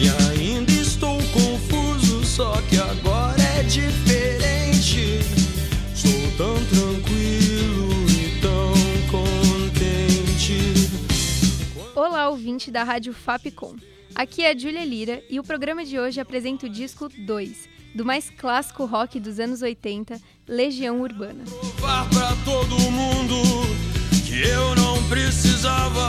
E ainda estou confuso, só que agora é diferente. Sou tão tranquilo e tão contente. Olá, ouvinte da Rádio Fapcom. Aqui é a Júlia Lira e o programa de hoje apresenta o disco 2, do mais clássico rock dos anos 80, Legião Urbana. Provar pra todo mundo que eu não precisava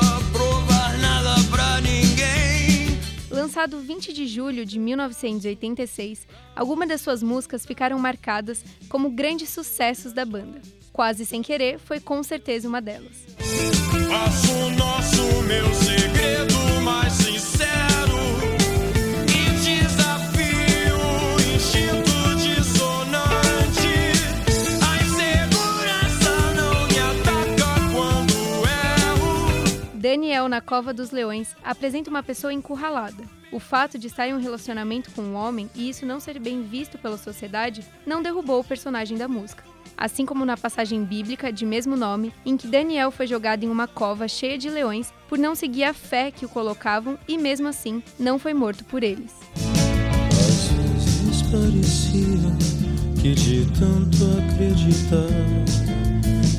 Lançado 20 de julho de 1986, algumas das suas músicas ficaram marcadas como grandes sucessos da banda. Quase sem querer foi com certeza uma delas. Faço nosso, meu segredo mais sincero. E desafio instinto dissonante. A insegurança não me ataca quando erro. Daniel na Cova dos Leões apresenta uma pessoa encurralada. O fato de estar em um relacionamento com um homem e isso não ser bem visto pela sociedade não derrubou o personagem da música. Assim como na passagem bíblica de mesmo nome, em que Daniel foi jogado em uma cova cheia de leões por não seguir a fé que o colocavam e mesmo assim não foi morto por eles. Às vezes parecia que de tanto acreditar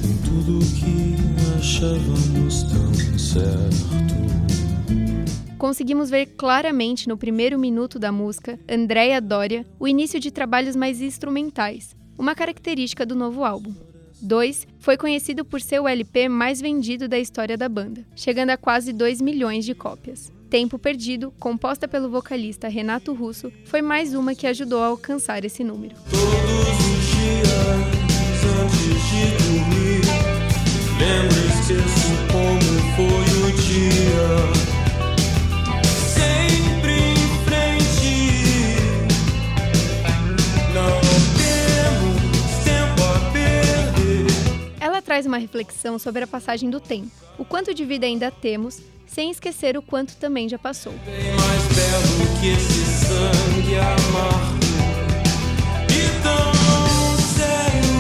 em tudo que achávamos tão certo. Conseguimos ver claramente no primeiro minuto da música, Andréa Doria, o início de trabalhos mais instrumentais, uma característica do novo álbum. 2 foi conhecido por ser o LP mais vendido da história da banda, chegando a quase 2 milhões de cópias. Tempo Perdido, composta pelo vocalista Renato Russo, foi mais uma que ajudou a alcançar esse número. Traz uma reflexão sobre a passagem do tempo, o quanto de vida ainda temos, sem esquecer o quanto também já passou. Bem mais belo que esse sangue amargo e tão sério.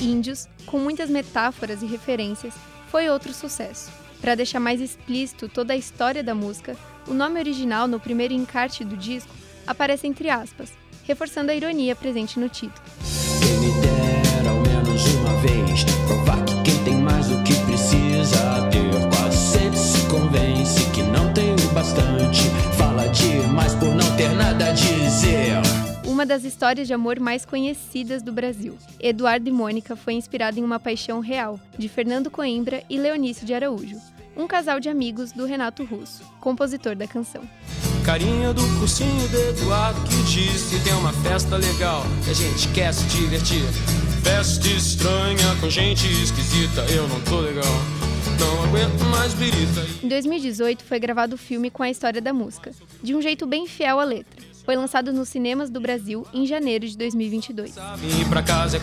Índios, com muitas metáforas e referências, foi outro sucesso. Para deixar mais explícito toda a história da música, o nome original no primeiro encarte do disco aparece entre aspas, reforçando a ironia presente no título. Uma das histórias de amor mais conhecidas do Brasil. Eduardo e Mônica foi inspirado em uma paixão real, de Fernando Coimbra e Leonício de Araújo, um casal de amigos do Renato Russo, compositor da canção. Carinha do cursinho do Eduardo que disse tem uma festa legal que a gente quer se divertir. Festa estranha com gente esquisita, eu não tô legal. Não aguento mais birita. Em 2018 foi gravado o filme com a história da música, de um jeito bem fiel à letra. Foi lançado nos cinemas do Brasil em janeiro de 2022. Sabe, ir pra casa é.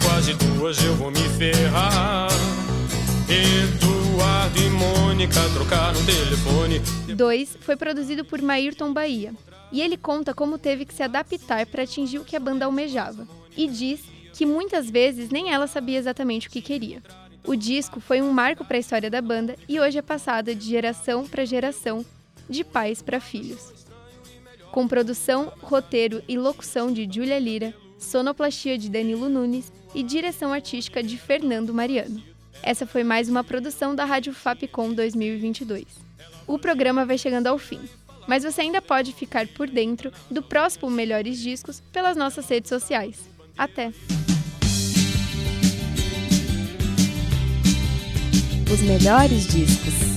Eduardo e Mônica trocaram telefone. 2 foi produzido por Maírton Bahia, e ele conta como teve que se adaptar para atingir o que a banda almejava, e diz que muitas vezes nem ela sabia exatamente o que queria. O disco foi um marco para a história da banda e hoje é passada de geração para geração, de pais para filhos. Com produção, roteiro e locução de Júlia Lira, sonoplastia de Danilo Nunes e direção artística de Fernando Mariano. Essa foi mais uma produção da Rádio Fapcom 2022. O programa vai chegando ao fim, mas você ainda pode ficar por dentro do próximo Melhores Discos pelas nossas redes sociais. Até! Os melhores discos.